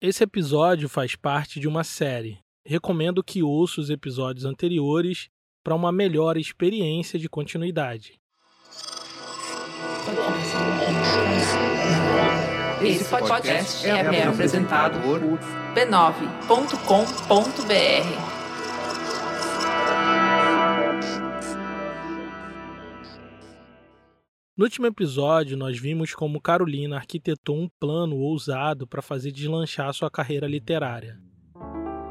Esse episódio faz parte de uma série. Recomendo que ouça os episódios anteriores para uma melhor experiência de continuidade. Esse podcast é, apresentado por b9.com.br. No último episódio, nós vimos como Carolina arquitetou um plano ousado para fazer deslanchar sua carreira literária.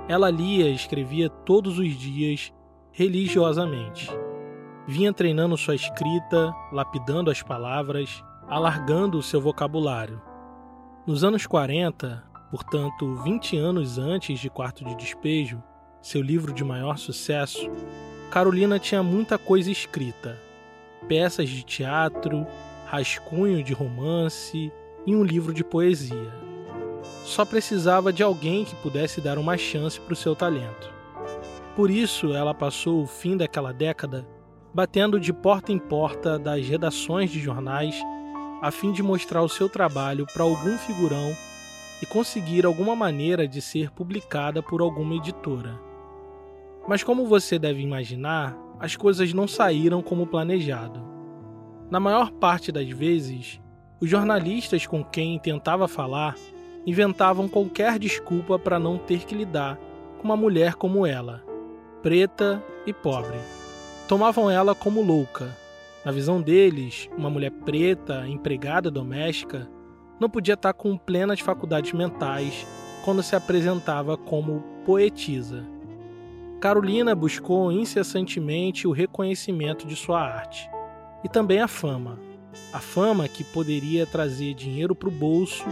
Ela lia e escrevia todos os dias, religiosamente. Vinha treinando sua escrita, lapidando as palavras, alargando o seu vocabulário. Nos anos 40, portanto 20 anos antes de Quarto de Despejo, seu livro de maior sucesso, Carolina tinha muita coisa escrita peças de teatro, rascunho de romance e um livro de poesia. Só precisava de alguém que pudesse dar uma chance para o seu talento. Por isso, ela passou o fim daquela década batendo de porta em porta das redações de jornais a fim de mostrar o seu trabalho para algum figurão e conseguir alguma maneira de ser publicada por alguma editora. Mas como você deve imaginar, as coisas não saíram como planejado. Na maior parte das vezes, os jornalistas com quem tentava falar inventavam qualquer desculpa para não ter que lidar com uma mulher como ela, preta e pobre. Tomavam ela como louca. Na visão deles, uma mulher preta, empregada doméstica, não podia estar com plenas faculdades mentais quando se apresentava como poetisa. Carolina buscou incessantemente o reconhecimento de sua arte e também a fama. A fama que poderia trazer dinheiro para o bolso,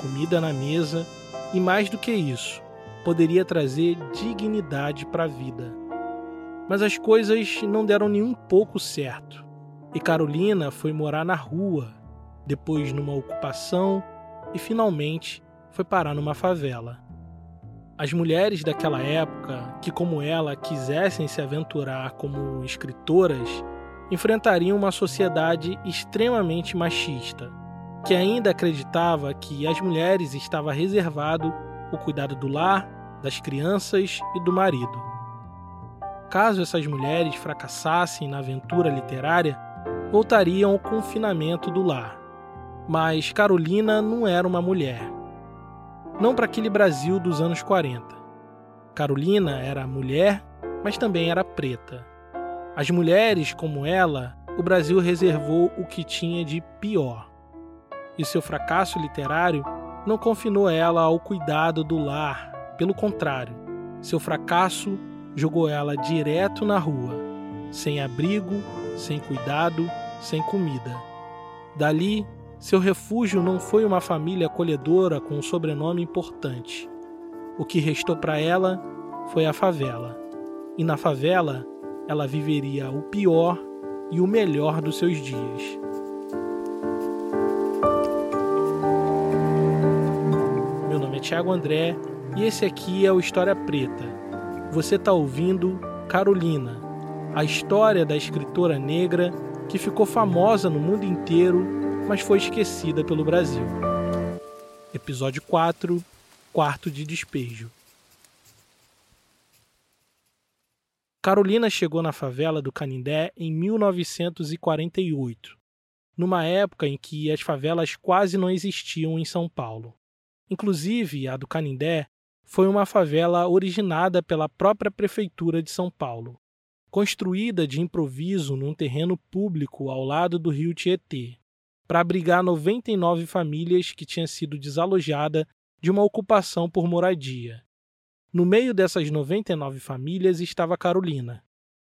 comida na mesa e, mais do que isso, poderia trazer dignidade para a vida. Mas as coisas não deram nem um pouco certo e Carolina foi morar na rua, depois numa ocupação e finalmente foi parar numa favela. As mulheres daquela época, que como ela quisessem se aventurar como escritoras, enfrentariam uma sociedade extremamente machista, que ainda acreditava que às mulheres estava reservado o cuidado do lar, das crianças e do marido. Caso essas mulheres fracassassem na aventura literária, voltariam ao confinamento do lar. Mas Carolina não era uma mulher não para aquele Brasil dos anos 40. Carolina era mulher, mas também era preta. As mulheres como ela, o Brasil reservou o que tinha de pior. E seu fracasso literário não confinou ela ao cuidado do lar, pelo contrário, seu fracasso jogou ela direto na rua, sem abrigo, sem cuidado, sem comida. Dali seu refúgio não foi uma família acolhedora com um sobrenome importante. O que restou para ela foi a favela. E na favela, ela viveria o pior e o melhor dos seus dias. Meu nome é Thiago André e esse aqui é o História Preta. Você está ouvindo Carolina, a história da escritora negra que ficou famosa no mundo inteiro mas foi esquecida pelo Brasil. Episódio 4 Quarto de Despejo Carolina chegou na favela do Canindé em 1948, numa época em que as favelas quase não existiam em São Paulo. Inclusive, a do Canindé foi uma favela originada pela própria Prefeitura de São Paulo, construída de improviso num terreno público ao lado do rio Tietê para abrigar 99 famílias que tinham sido desalojadas de uma ocupação por moradia. No meio dessas 99 famílias estava Carolina,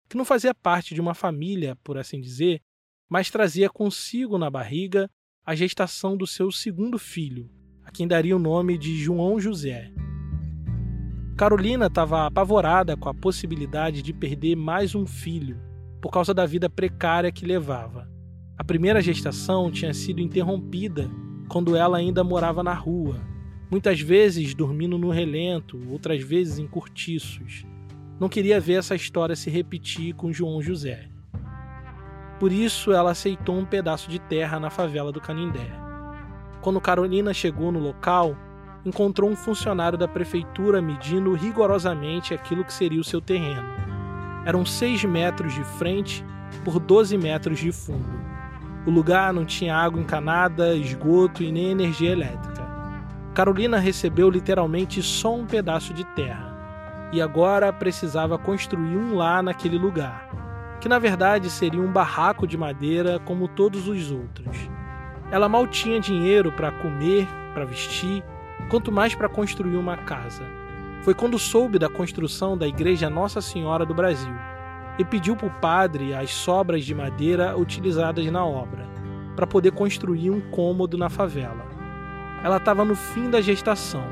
que não fazia parte de uma família, por assim dizer, mas trazia consigo na barriga a gestação do seu segundo filho, a quem daria o nome de João José. Carolina estava apavorada com a possibilidade de perder mais um filho, por causa da vida precária que levava. A primeira gestação tinha sido interrompida quando ela ainda morava na rua, muitas vezes dormindo no relento, outras vezes em cortiços. Não queria ver essa história se repetir com João José. Por isso, ela aceitou um pedaço de terra na favela do Canindé. Quando Carolina chegou no local, encontrou um funcionário da prefeitura medindo rigorosamente aquilo que seria o seu terreno. Eram 6 metros de frente por 12 metros de fundo. O lugar não tinha água encanada, esgoto e nem energia elétrica. Carolina recebeu literalmente só um pedaço de terra e agora precisava construir um lar naquele lugar, que na verdade seria um barraco de madeira como todos os outros. Ela mal tinha dinheiro para comer, para vestir, quanto mais para construir uma casa. Foi quando soube da construção da Igreja Nossa Senhora do Brasil e pediu para o padre as sobras de madeira utilizadas na obra, para poder construir um cômodo na favela. Ela estava no fim da gestação.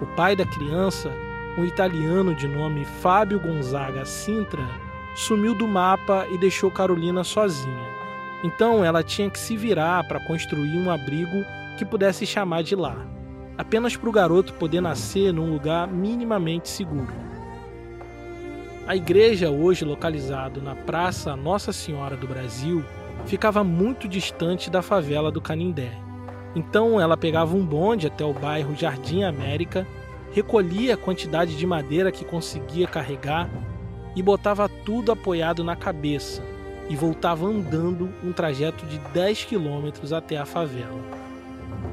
O pai da criança, um italiano de nome Fábio Gonzaga Sintra, sumiu do mapa e deixou Carolina sozinha. Então ela tinha que se virar para construir um abrigo que pudesse chamar de lar, apenas para o garoto poder nascer num lugar minimamente seguro. A igreja, hoje localizada na Praça Nossa Senhora do Brasil, ficava muito distante da favela do Canindé. Então ela pegava um bonde até o bairro Jardim América, recolhia a quantidade de madeira que conseguia carregar e botava tudo apoiado na cabeça e voltava andando um trajeto de 10 quilômetros até a favela.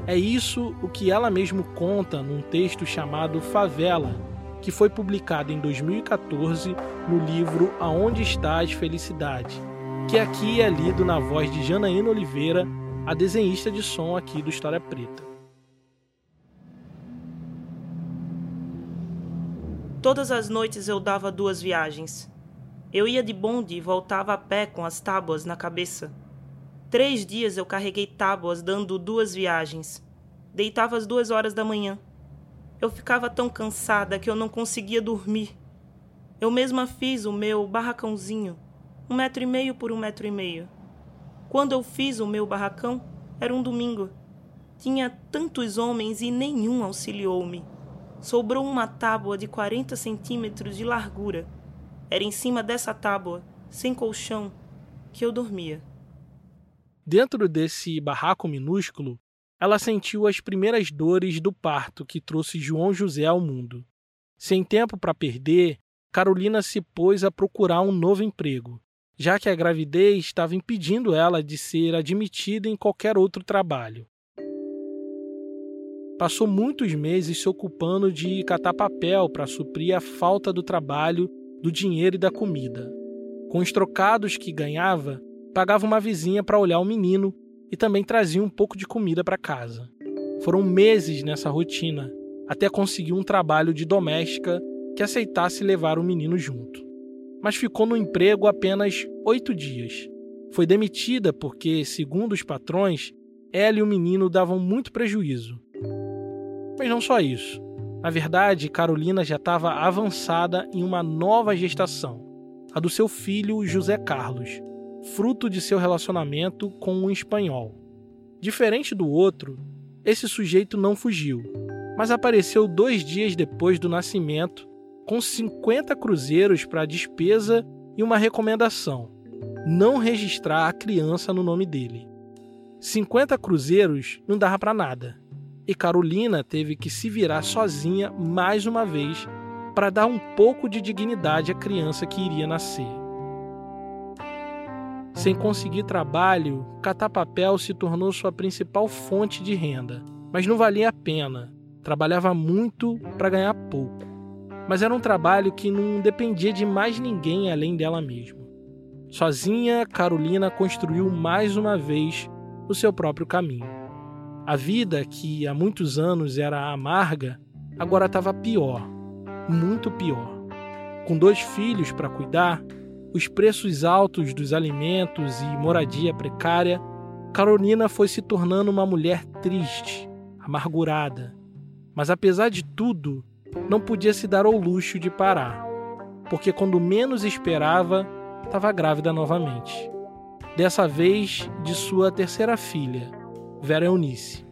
É isso o que ela mesmo conta num texto chamado Favela, que foi publicado em 2014 no livro Aonde Estás Felicidade, que aqui é lido na voz de Janaína Oliveira, a desenhista de som aqui do História Preta. Todas as noites eu dava duas viagens. Eu ia de bonde e voltava a pé com as tábuas na cabeça. Três dias eu carreguei tábuas dando duas viagens. Deitava às duas horas da manhã. Eu ficava tão cansada que eu não conseguia dormir. Eu mesma fiz o meu barracãozinho, um metro e meio por um metro e meio. Quando eu fiz o meu barracão, era um domingo. Tinha tantos homens e nenhum auxiliou-me. Sobrou uma tábua de 40 centímetros de largura. Era em cima dessa tábua, sem colchão, que eu dormia. Dentro desse barraco minúsculo, ela sentiu as primeiras dores do parto que trouxe João José ao mundo. Sem tempo para perder, Carolina se pôs a procurar um novo emprego, já que a gravidez estava impedindo ela de ser admitida em qualquer outro trabalho. Passou muitos meses se ocupando de catar papel para suprir a falta do trabalho, do dinheiro e da comida. Com os trocados que ganhava, pagava uma vizinha para olhar o menino e também trazia um pouco de comida para casa. Foram meses nessa rotina até conseguir um trabalho de doméstica que aceitasse levar o menino junto. Mas ficou no emprego apenas oito dias. Foi demitida porque, segundo os patrões, ela e o menino davam muito prejuízo. Mas não só isso. Na verdade, Carolina já estava avançada em uma nova gestação, a do seu filho José Carlos, fruto de seu relacionamento com um espanhol. Diferente do outro, esse sujeito não fugiu, mas apareceu dois dias depois do nascimento com 50 cruzeiros para despesa e uma recomendação: não registrar a criança no nome dele. 50 cruzeiros não dava para nada, e Carolina teve que se virar sozinha mais uma vez para dar um pouco de dignidade à criança que iria nascer. Sem conseguir trabalho, catar papel se tornou sua principal fonte de renda. Mas não valia a pena. Trabalhava muito para ganhar pouco. Mas era um trabalho que não dependia de mais ninguém além dela mesma. Sozinha, Carolina construiu mais uma vez o seu próprio caminho. A vida, que há muitos anos era amarga, agora estava pior, muito pior. Com dois filhos para cuidar, os preços altos dos alimentos e moradia precária, Carolina foi se tornando uma mulher triste, amargurada. Mas apesar de tudo, não podia se dar ao luxo de parar, porque quando menos esperava, estava grávida novamente. Dessa vez de sua terceira filha, Vera Eunice.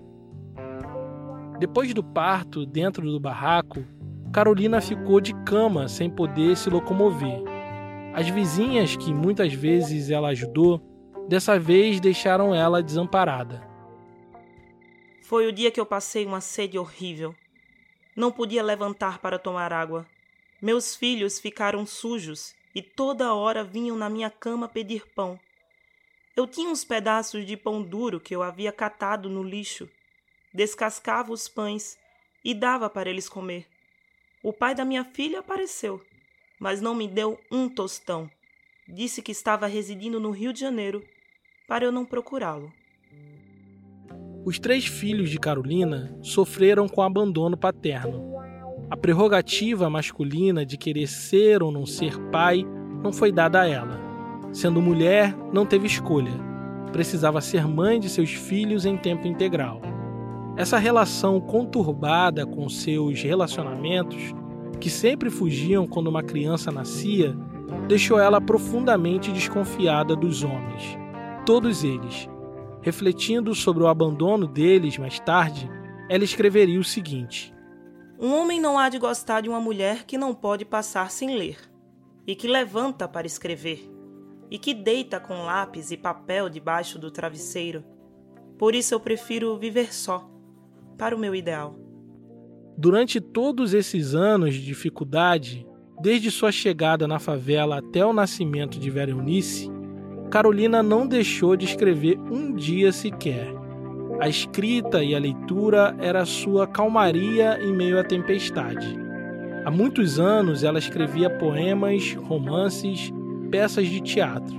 Depois do parto dentro do barraco, Carolina ficou de cama sem poder se locomover as vizinhas, que muitas vezes ela ajudou, dessa vez deixaram ela desamparada. Foi o dia que eu passei uma sede horrível. Não podia levantar para tomar água. Meus filhos ficaram sujos e toda hora vinham na minha cama pedir pão. Eu tinha uns pedaços de pão duro que eu havia catado no lixo. Descascava os pães e dava para eles comer. O pai da minha filha apareceu, mas não me deu um tostão. Disse que estava residindo no Rio de Janeiro para eu não procurá-lo. Os três filhos de Carolina sofreram com abandono paterno. A prerrogativa masculina de querer ser ou não ser pai não foi dada a ela. Sendo mulher, não teve escolha. Precisava ser mãe de seus filhos em tempo integral. Essa relação conturbada com seus relacionamentos, que sempre fugiam quando uma criança nascia, deixou ela profundamente desconfiada dos homens. Todos eles. Refletindo sobre o abandono deles mais tarde, ela escreveria o seguinte: Um homem não há de gostar de uma mulher que não pode passar sem ler, e que levanta para escrever, e que deita com lápis e papel debaixo do travesseiro. Por isso eu prefiro viver só, para o meu ideal. Durante todos esses anos de dificuldade, desde sua chegada na favela até o nascimento de Vera Eunice, Carolina não deixou de escrever um dia sequer. A escrita e a leitura era sua calmaria em meio à tempestade. Há muitos anos ela escrevia poemas, romances, peças de teatro.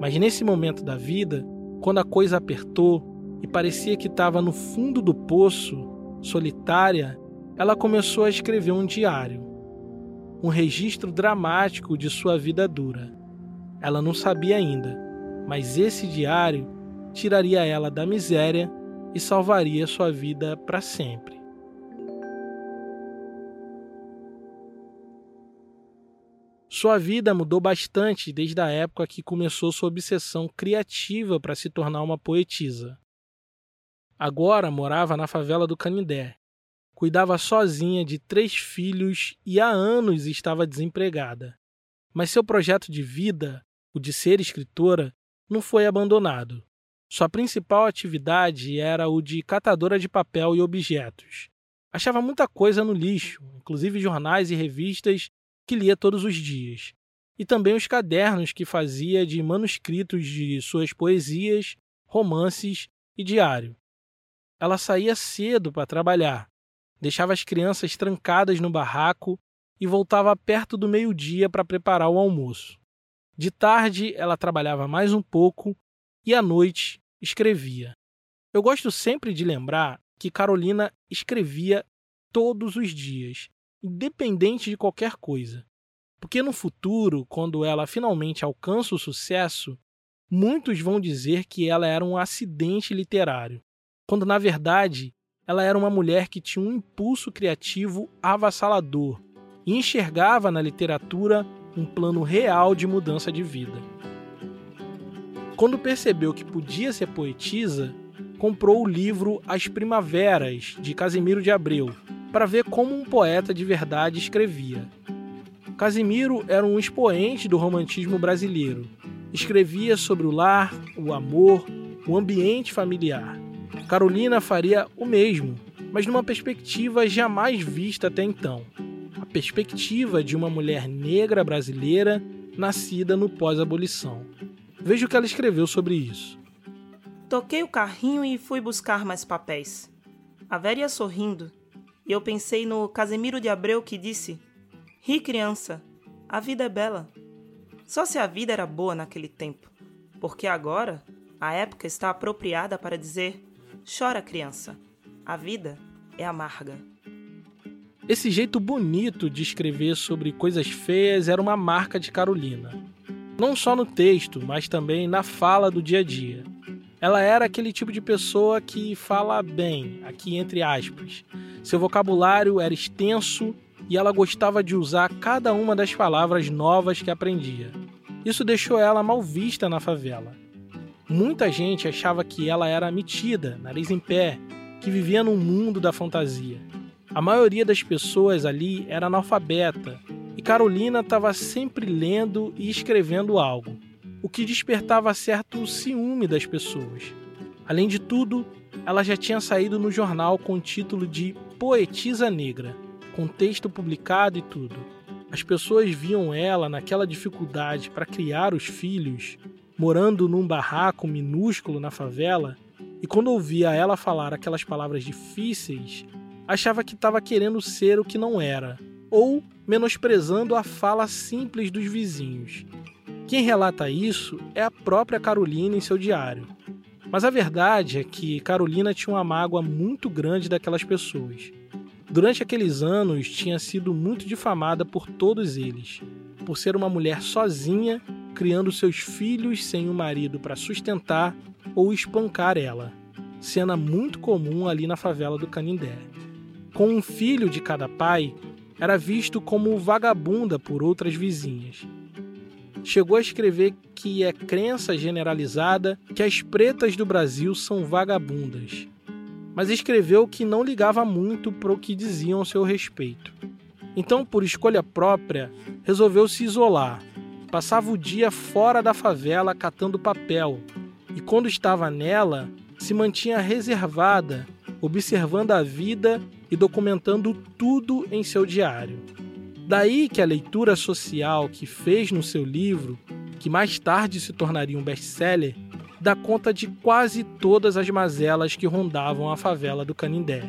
Mas nesse momento da vida, quando a coisa apertou e parecia que estava no fundo do poço, solitária, ela começou a escrever um diário, um registro dramático de sua vida dura. Ela não sabia ainda, mas esse diário tiraria ela da miséria e salvaria sua vida para sempre. Sua vida mudou bastante desde a época que começou sua obsessão criativa para se tornar uma poetisa. Agora morava na favela do Canindé. Cuidava sozinha de três filhos e há anos estava desempregada. Mas seu projeto de vida, o de ser escritora, não foi abandonado. Sua principal atividade era o de catadora de papel e objetos. Achava muita coisa no lixo, inclusive jornais e revistas que lia todos os dias, e também os cadernos que fazia de manuscritos de suas poesias, romances e diário. Ela saía cedo para trabalhar, deixava as crianças trancadas no barraco e voltava perto do meio-dia para preparar o almoço. De tarde, ela trabalhava mais um pouco e à noite escrevia. Eu gosto sempre de lembrar que Carolina escrevia todos os dias independente de qualquer coisa. Porque no futuro, quando ela finalmente alcança o sucesso, muitos vão dizer que ela era um acidente literário, quando na verdade ela era uma mulher que tinha um impulso criativo avassalador e enxergava na literatura um plano real de mudança de vida. Quando percebeu que podia ser poetisa, comprou o livro As Primaveras, de Casimiro de Abreu, para ver como um poeta de verdade escrevia. Casimiro era um expoente do romantismo brasileiro. Escrevia sobre o lar, o amor, o ambiente familiar. Carolina faria o mesmo, mas numa perspectiva jamais vista até então a perspectiva de uma mulher negra brasileira nascida no pós-abolição. Veja o que ela escreveu sobre isso. Toquei o carrinho e fui buscar mais papéis. A velha sorrindo e eu pensei no Casemiro de Abreu que disse: Ri, criança, a vida é bela. Só se a vida era boa naquele tempo, porque agora a época está apropriada para dizer: Chora, criança, a vida é amarga. Esse jeito bonito de escrever sobre coisas feias era uma marca de Carolina. Não só no texto, mas também na fala do dia a dia. Ela era aquele tipo de pessoa que fala bem, aqui entre aspas, seu vocabulário era extenso e ela gostava de usar cada uma das palavras novas que aprendia. Isso deixou ela mal vista na favela. Muita gente achava que ela era metida, nariz em pé, que vivia num mundo da fantasia. A maioria das pessoas ali era analfabeta e Carolina estava sempre lendo e escrevendo algo, o que despertava certo ciúme das pessoas. Além de tudo, ela já tinha saído no jornal com o título de Poetisa Negra, com texto publicado e tudo. As pessoas viam ela naquela dificuldade para criar os filhos, morando num barraco minúsculo na favela, e quando ouvia ela falar aquelas palavras difíceis, achava que estava querendo ser o que não era, ou menosprezando a fala simples dos vizinhos. Quem relata isso é a própria Carolina em seu diário. Mas a verdade é que Carolina tinha uma mágoa muito grande daquelas pessoas. Durante aqueles anos, tinha sido muito difamada por todos eles, por ser uma mulher sozinha, criando seus filhos sem um marido para sustentar ou espancar ela, cena muito comum ali na favela do Canindé. Com um filho de cada pai, era visto como vagabunda por outras vizinhas. Chegou a escrever que é crença generalizada que as pretas do Brasil são vagabundas mas escreveu que não ligava muito para o que diziam ao seu respeito. Então, por escolha própria, resolveu se isolar. Passava o dia fora da favela catando papel e, quando estava nela, se mantinha reservada, observando a vida e documentando tudo em seu diário. Daí que a leitura social que fez no seu livro, que mais tarde se tornaria um best-seller, dá conta de quase todas as mazelas que rondavam a favela do Canindé.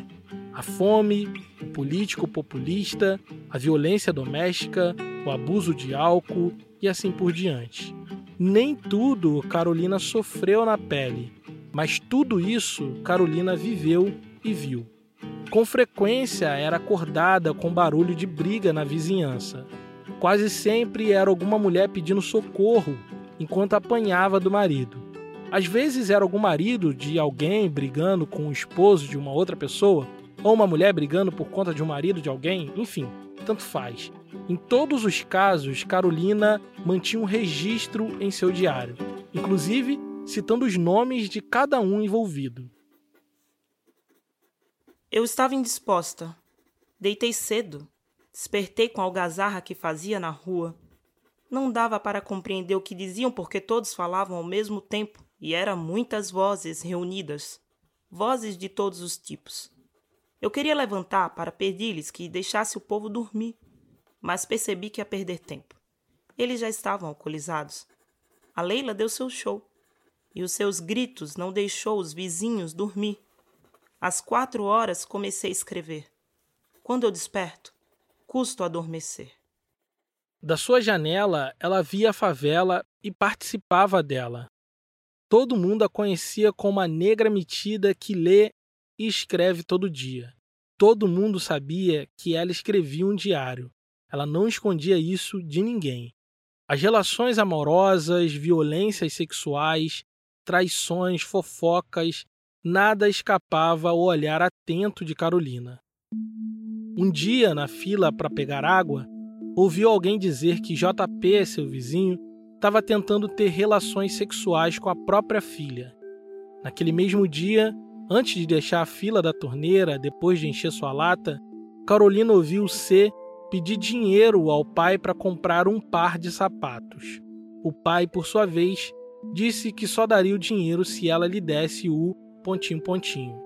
A fome, o político populista, a violência doméstica, o abuso de álcool e assim por diante. Nem tudo Carolina sofreu na pele, mas tudo isso Carolina viveu e viu. Com frequência era acordada com barulho de briga na vizinhança. Quase sempre era alguma mulher pedindo socorro enquanto apanhava do marido. Às vezes era algum marido de alguém brigando com o esposo de uma outra pessoa, ou uma mulher brigando por conta de um marido de alguém, enfim, tanto faz. Em todos os casos, Carolina mantinha um registro em seu diário, inclusive citando os nomes de cada um envolvido. Eu estava indisposta. Deitei cedo. Despertei com a algazarra que fazia na rua. Não dava para compreender o que diziam porque todos falavam ao mesmo tempo e eram muitas vozes reunidas, vozes de todos os tipos. Eu queria levantar para pedir-lhes que deixasse o povo dormir, mas percebi que ia perder tempo. Eles já estavam alcoolizados. A Leila deu seu show, e os seus gritos não deixou os vizinhos dormir. Às quatro horas comecei a escrever. Quando eu desperto, custo adormecer. Da sua janela, ela via a favela e participava dela. Todo mundo a conhecia como a negra metida que lê e escreve todo dia. Todo mundo sabia que ela escrevia um diário. Ela não escondia isso de ninguém. As relações amorosas, violências sexuais, traições, fofocas, nada escapava ao olhar atento de Carolina. Um dia, na fila para pegar água, ouviu alguém dizer que JP, seu vizinho, estava tentando ter relações sexuais com a própria filha. Naquele mesmo dia, antes de deixar a fila da torneira depois de encher sua lata, Carolina ouviu C pedir dinheiro ao pai para comprar um par de sapatos. O pai, por sua vez, disse que só daria o dinheiro se ela lhe desse o pontinho pontinho.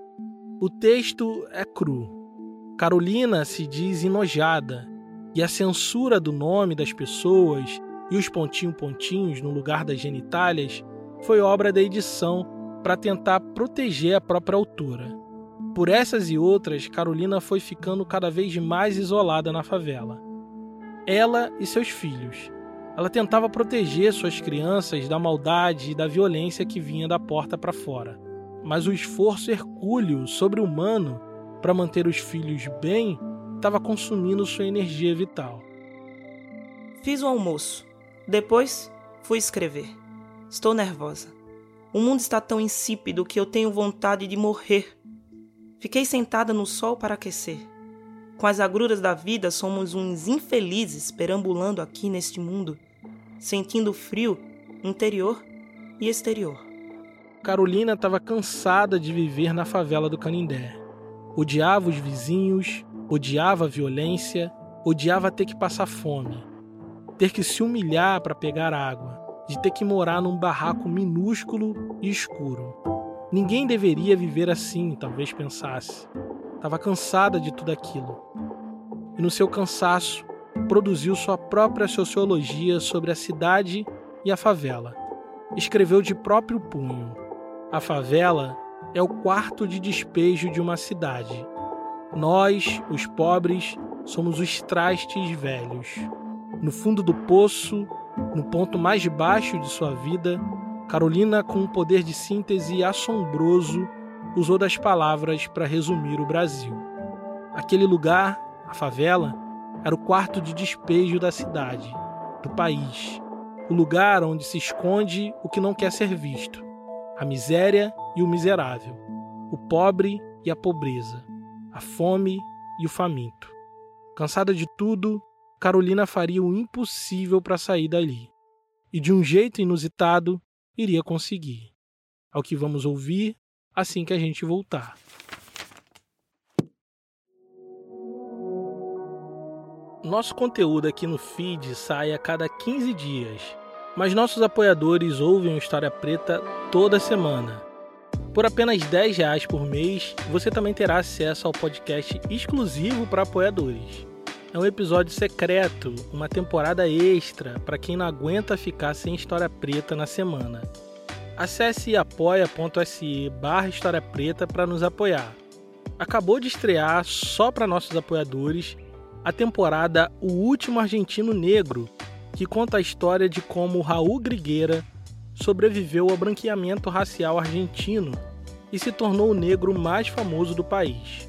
O texto é cru. Carolina se diz enojada, e a censura do nome das pessoas e os pontinho-pontinhos no lugar das genitálias foi obra da edição para tentar proteger a própria autora. Por essas e outras, Carolina foi ficando cada vez mais isolada na favela. Ela e seus filhos. Ela tentava proteger suas crianças da maldade e da violência que vinha da porta para fora. Mas o esforço hercúleo sobre-humano para manter os filhos bem estava consumindo sua energia vital. Fiz o almoço. Depois, fui escrever. Estou nervosa. O mundo está tão insípido que eu tenho vontade de morrer. Fiquei sentada no sol para aquecer. Com as agruras da vida, somos uns infelizes perambulando aqui neste mundo, sentindo frio interior e exterior. Carolina estava cansada de viver na favela do Canindé. Odiava os vizinhos, odiava a violência, odiava ter que passar fome ter que se humilhar para pegar água, de ter que morar num barraco minúsculo e escuro. Ninguém deveria viver assim, talvez pensasse. Estava cansada de tudo aquilo. E no seu cansaço, produziu sua própria sociologia sobre a cidade e a favela. Escreveu de próprio punho: A favela é o quarto de despejo de uma cidade. Nós, os pobres, somos os trastes velhos. No fundo do poço, no ponto mais baixo de sua vida, Carolina, com um poder de síntese assombroso, usou das palavras para resumir o Brasil. Aquele lugar, a favela, era o quarto de despejo da cidade, do país, o lugar onde se esconde o que não quer ser visto, a miséria e o miserável, o pobre e a pobreza, a fome e o faminto. Cansada de tudo, Carolina faria o impossível para sair dali. E de um jeito inusitado, iria conseguir. Ao que vamos ouvir assim que a gente voltar. Nosso conteúdo aqui no feed sai a cada 15 dias, mas nossos apoiadores ouvem o História Preta toda semana. Por apenas 10 reais por mês, você também terá acesso ao podcast exclusivo para apoiadores. É um episódio secreto, uma temporada extra para quem não aguenta ficar sem História Preta na semana. Acesse apoia.se barra História Preta para nos apoiar. Acabou de estrear, só para nossos apoiadores, a temporada O Último Argentino Negro, que conta a história de como Raul Grigueira sobreviveu ao branqueamento racial argentino e se tornou o negro mais famoso do país.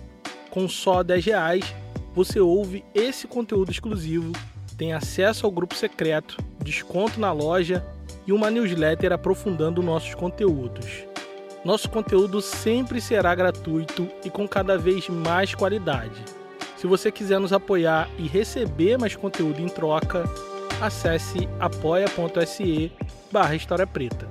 Com só 10 reais, você ouve esse conteúdo exclusivo, tem acesso ao grupo secreto, desconto na loja e uma newsletter aprofundando nossos conteúdos. Nosso conteúdo sempre será gratuito e com cada vez mais qualidade. Se você quiser nos apoiar e receber mais conteúdo em troca, acesse apoia.se barra História Preta.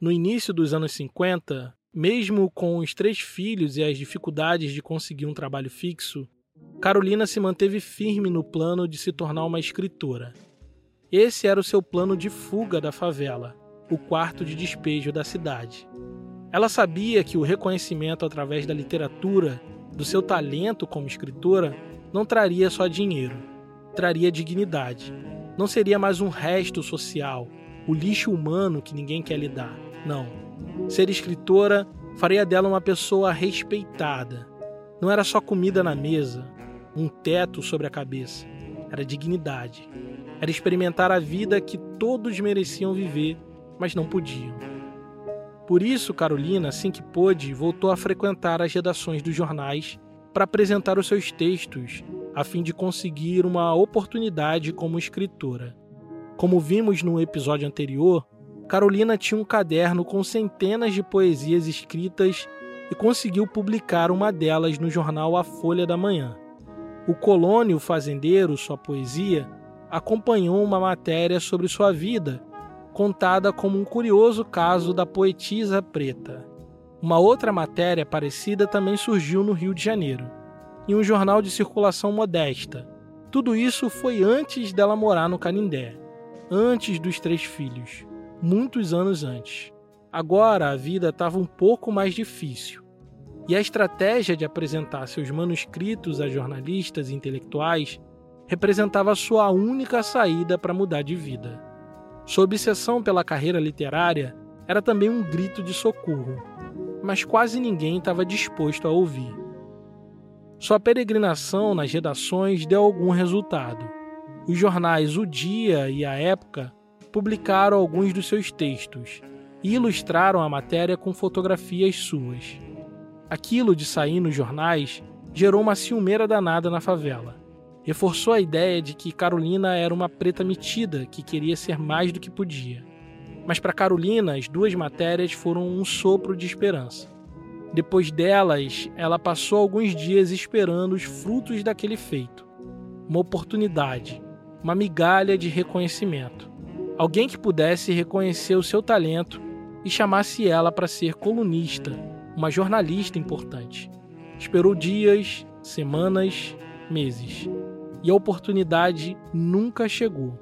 No início dos anos 50, mesmo com os três filhos e as dificuldades de conseguir um trabalho fixo, Carolina se manteve firme no plano de se tornar uma escritora. Esse era o seu plano de fuga da favela, o quarto de despejo da cidade. Ela sabia que o reconhecimento através da literatura, do seu talento como escritora, não traria só dinheiro, traria dignidade. Não seria mais um resto social, o lixo humano que ninguém quer lidar. Não. Ser escritora faria dela uma pessoa respeitada. Não era só comida na mesa, um teto sobre a cabeça, era dignidade. Era experimentar a vida que todos mereciam viver, mas não podiam. Por isso, Carolina, assim que pôde, voltou a frequentar as redações dos jornais para apresentar os seus textos, a fim de conseguir uma oportunidade como escritora. Como vimos no episódio anterior, Carolina tinha um caderno com centenas de poesias escritas e conseguiu publicar uma delas no jornal A Folha da Manhã. O Colônio Fazendeiro, sua poesia, acompanhou uma matéria sobre sua vida, contada como um curioso caso da poetisa preta. Uma outra matéria parecida também surgiu no Rio de Janeiro, em um jornal de circulação modesta. Tudo isso foi antes dela morar no Canindé, antes dos três filhos, muitos anos antes. Agora a vida estava um pouco mais difícil. E a estratégia de apresentar seus manuscritos a jornalistas e intelectuais representava sua única saída para mudar de vida. Sua obsessão pela carreira literária era também um grito de socorro, mas quase ninguém estava disposto a ouvir. Sua peregrinação nas redações deu algum resultado. Os jornais O Dia e A Época publicaram alguns dos seus textos e ilustraram a matéria com fotografias suas. Aquilo de sair nos jornais gerou uma ciumeira danada na favela reforçou a ideia de que Carolina era uma preta metida que queria ser mais do que podia. Mas para Carolina, as duas matérias foram um sopro de esperança. Depois delas, ela passou alguns dias esperando os frutos daquele feito. Uma oportunidade, uma migalha de reconhecimento. Alguém que pudesse reconhecer o seu talento e chamasse ela para ser colunista, uma jornalista importante. Esperou dias, semanas, meses e a oportunidade nunca chegou.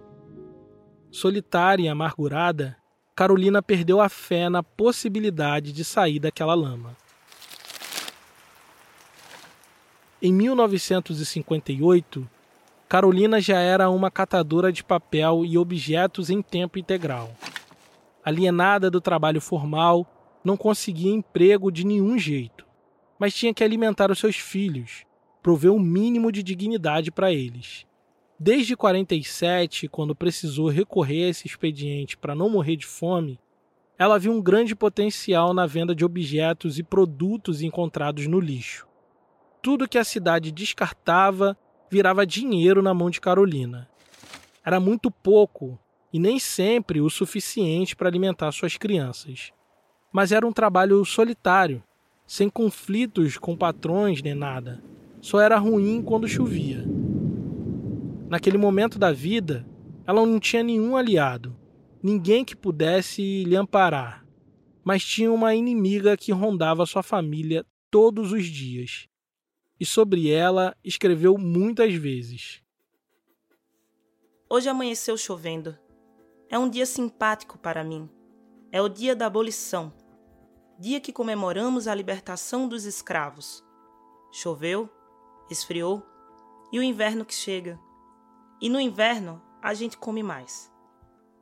Solitária e amargurada, Carolina perdeu a fé na possibilidade de sair daquela lama. Em 1958, Carolina já era uma catadora de papel e objetos em tempo integral. Alienada do trabalho formal, não conseguia emprego de nenhum jeito, mas tinha que alimentar os seus filhos, prover o um mínimo de dignidade para eles. Desde 47, quando precisou recorrer a esse expediente para não morrer de fome, ela viu um grande potencial na venda de objetos e produtos encontrados no lixo tudo que a cidade descartava virava dinheiro na mão de Carolina. Era muito pouco e nem sempre o suficiente para alimentar suas crianças. Mas era um trabalho solitário, sem conflitos com patrões nem nada. Só era ruim quando chovia. Naquele momento da vida, ela não tinha nenhum aliado, ninguém que pudesse lhe amparar, mas tinha uma inimiga que rondava sua família todos os dias e sobre ela escreveu muitas vezes. Hoje amanheceu chovendo. É um dia simpático para mim. É o dia da abolição, dia que comemoramos a libertação dos escravos. Choveu, esfriou e o inverno que chega. E no inverno a gente come mais.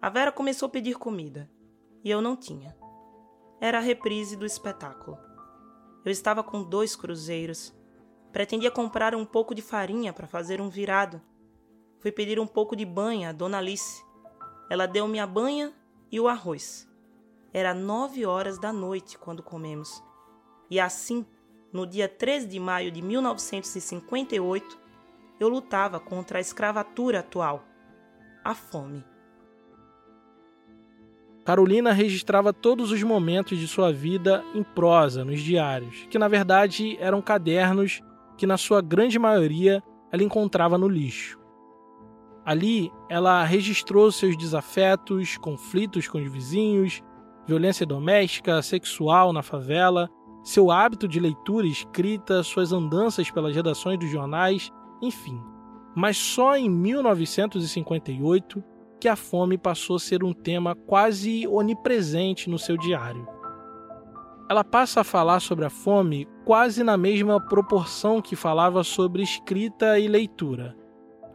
A Vera começou a pedir comida e eu não tinha. Era a reprise do espetáculo. Eu estava com dois cruzeiros Pretendia comprar um pouco de farinha para fazer um virado. Fui pedir um pouco de banha a Dona Alice. Ela deu-me a banha e o arroz. Era nove horas da noite quando comemos. E assim, no dia 13 de maio de 1958, eu lutava contra a escravatura atual, a fome. Carolina registrava todos os momentos de sua vida em prosa nos diários, que na verdade eram cadernos que na sua grande maioria ela encontrava no lixo. Ali, ela registrou seus desafetos, conflitos com os vizinhos, violência doméstica, sexual na favela, seu hábito de leitura e escrita, suas andanças pelas redações dos jornais, enfim. Mas só em 1958 que a fome passou a ser um tema quase onipresente no seu diário ela passa a falar sobre a fome quase na mesma proporção que falava sobre escrita e leitura.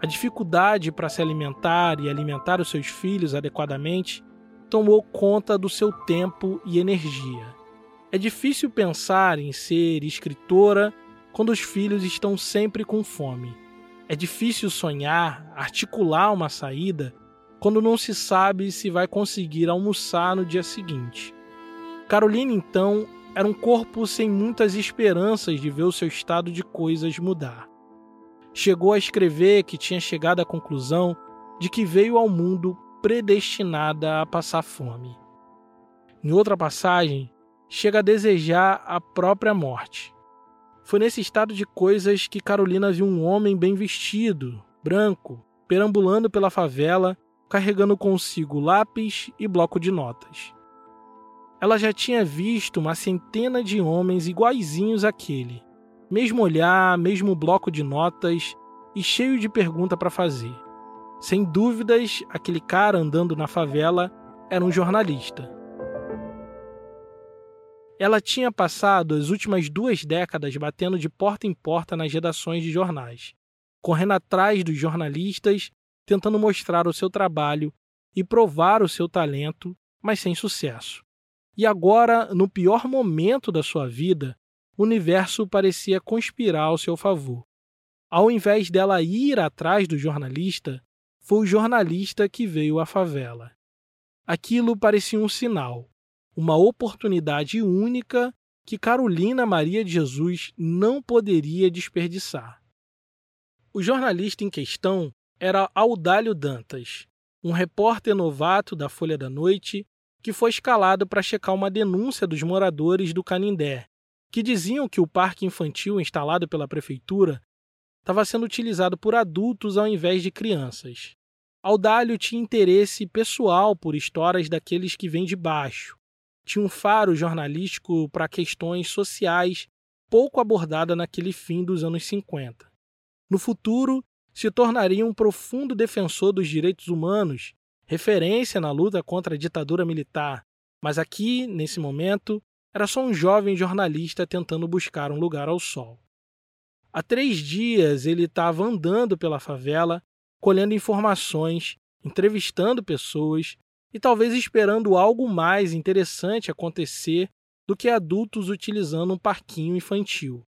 A dificuldade para se alimentar e alimentar os seus filhos adequadamente tomou conta do seu tempo e energia. É difícil pensar em ser escritora quando os filhos estão sempre com fome. É difícil sonhar, articular uma saída quando não se sabe se vai conseguir almoçar no dia seguinte. Carolina, então, era um corpo sem muitas esperanças de ver o seu estado de coisas mudar. Chegou a escrever que tinha chegado à conclusão de que veio ao mundo predestinada a passar fome. Em outra passagem, chega a desejar a própria morte. Foi nesse estado de coisas que Carolina viu um homem bem vestido, branco, perambulando pela favela, carregando consigo lápis e bloco de notas. Ela já tinha visto uma centena de homens iguaizinhos àquele, mesmo olhar, mesmo bloco de notas e cheio de pergunta para fazer. Sem dúvidas, aquele cara andando na favela era um jornalista. Ela tinha passado as últimas duas décadas batendo de porta em porta nas redações de jornais, correndo atrás dos jornalistas, tentando mostrar o seu trabalho e provar o seu talento, mas sem sucesso. E agora, no pior momento da sua vida, o universo parecia conspirar ao seu favor. Ao invés dela ir atrás do jornalista, foi o jornalista que veio à favela. Aquilo parecia um sinal, uma oportunidade única que Carolina Maria de Jesus não poderia desperdiçar. O jornalista em questão era Audálio Dantas, um repórter novato da Folha da Noite que foi escalado para checar uma denúncia dos moradores do Canindé, que diziam que o parque infantil instalado pela prefeitura estava sendo utilizado por adultos ao invés de crianças. Audálio tinha interesse pessoal por histórias daqueles que vêm de baixo. Tinha um faro jornalístico para questões sociais pouco abordada naquele fim dos anos 50. No futuro, se tornaria um profundo defensor dos direitos humanos referência na luta contra a ditadura militar, mas aqui, nesse momento, era só um jovem jornalista tentando buscar um lugar ao sol. Há três dias ele estava andando pela favela, colhendo informações, entrevistando pessoas e talvez esperando algo mais interessante acontecer do que adultos utilizando um parquinho infantil.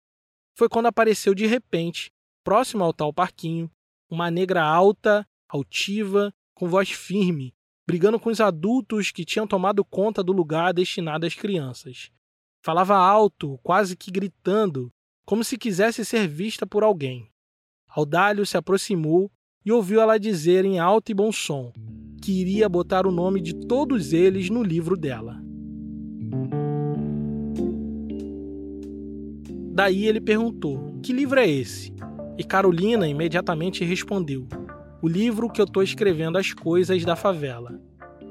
Foi quando apareceu de repente, próximo ao tal parquinho, uma negra alta, altiva, com voz firme, brigando com os adultos que tinham tomado conta do lugar destinado às crianças. Falava alto, quase que gritando, como se quisesse ser vista por alguém. Audálio se aproximou e ouviu ela dizer em alto e bom som que iria botar o nome de todos eles no livro dela. Daí ele perguntou: Que livro é esse? E Carolina imediatamente respondeu: O livro que eu estou escrevendo as coisas da favela.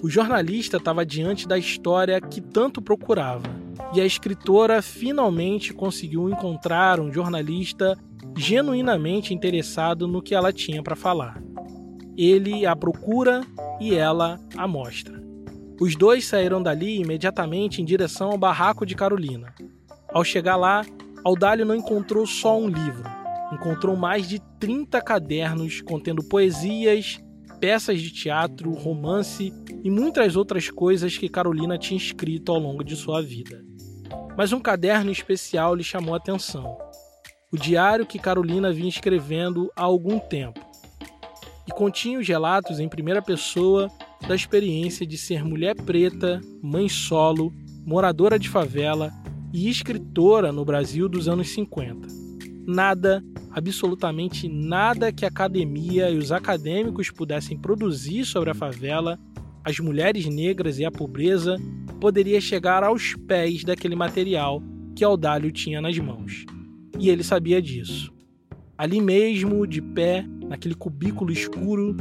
O jornalista estava diante da história que tanto procurava, e a escritora finalmente conseguiu encontrar um jornalista genuinamente interessado no que ela tinha para falar. Ele a procura e ela a mostra. Os dois saíram dali imediatamente em direção ao barraco de Carolina. Ao chegar lá, Audálio não encontrou só um livro, encontrou mais de 30 cadernos contendo poesias, peças de teatro, romance e muitas outras coisas que Carolina tinha escrito ao longo de sua vida. Mas um caderno especial lhe chamou a atenção. O diário que Carolina vinha escrevendo há algum tempo. E continha os relatos em primeira pessoa da experiência de ser mulher preta, mãe solo, moradora de favela e escritora no Brasil dos anos 50. Nada, absolutamente nada que a academia e os acadêmicos pudessem produzir sobre a favela, as mulheres negras e a pobreza poderia chegar aos pés daquele material que Audálio tinha nas mãos. E ele sabia disso. Ali mesmo, de pé, naquele cubículo escuro,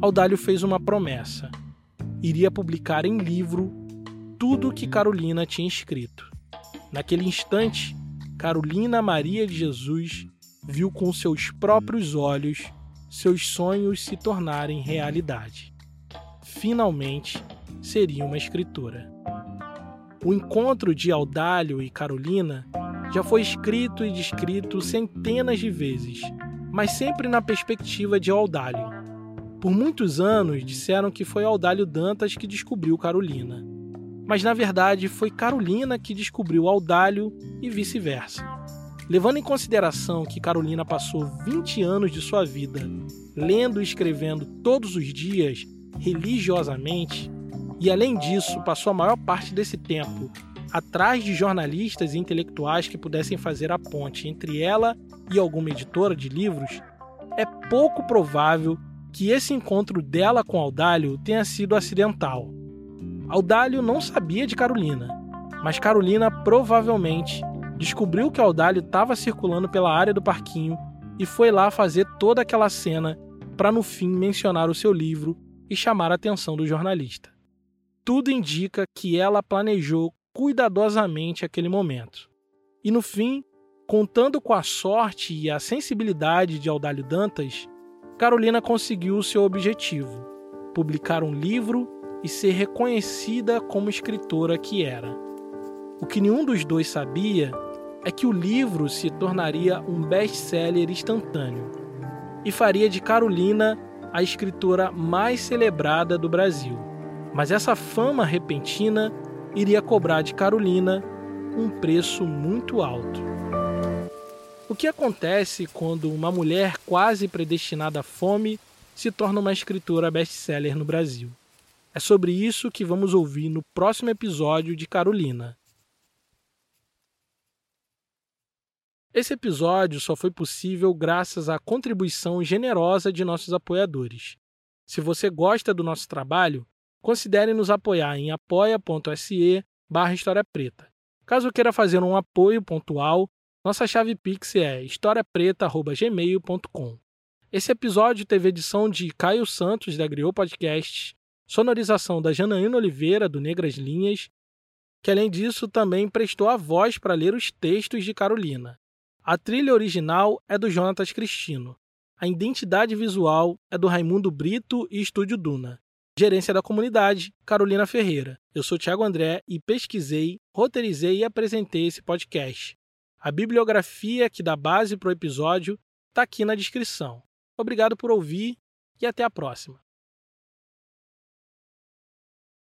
Audálio fez uma promessa. Iria publicar em livro tudo o que Carolina tinha escrito. Naquele instante, Carolina Maria de Jesus viu com seus próprios olhos seus sonhos se tornarem realidade. Finalmente, seria uma escritora. O encontro de Audálio e Carolina já foi escrito e descrito centenas de vezes, mas sempre na perspectiva de Audálio. Por muitos anos disseram que foi Audálio Dantas que descobriu Carolina mas na verdade foi Carolina que descobriu Audálio e vice-versa. Levando em consideração que Carolina passou 20 anos de sua vida lendo e escrevendo todos os dias, religiosamente, e além disso passou a maior parte desse tempo atrás de jornalistas e intelectuais que pudessem fazer a ponte entre ela e alguma editora de livros, é pouco provável que esse encontro dela com Audálio tenha sido acidental. Audálio não sabia de Carolina, mas Carolina provavelmente descobriu que Audálio estava circulando pela área do parquinho e foi lá fazer toda aquela cena para no fim mencionar o seu livro e chamar a atenção do jornalista. Tudo indica que ela planejou cuidadosamente aquele momento. E no fim, contando com a sorte e a sensibilidade de Audálio Dantas, Carolina conseguiu o seu objetivo: publicar um livro e ser reconhecida como escritora que era. O que nenhum dos dois sabia é que o livro se tornaria um best-seller instantâneo e faria de Carolina a escritora mais celebrada do Brasil. Mas essa fama repentina iria cobrar de Carolina um preço muito alto. O que acontece quando uma mulher quase predestinada à fome se torna uma escritora best-seller no Brasil? É sobre isso que vamos ouvir no próximo episódio de Carolina. Esse episódio só foi possível graças à contribuição generosa de nossos apoiadores. Se você gosta do nosso trabalho, considere nos apoiar em apoia.se barra História Preta. Caso queira fazer um apoio pontual, nossa chave Pix é historiapreta.gmail.com. Esse episódio teve edição de Caio Santos, da Griot Podcast, sonorização da Janaína Oliveira, do Negras Linhas, que além disso também prestou a voz para ler os textos de Carolina. A trilha original é do Jonatas Cristino. A identidade visual é do Raimundo Brito e Estúdio Duna. Gerência da Comunidade, Carolina Ferreira. Eu sou Tiago André e pesquisei, roteirizei e apresentei esse podcast. A bibliografia que dá base para o episódio está aqui na descrição. Obrigado por ouvir e até a próxima.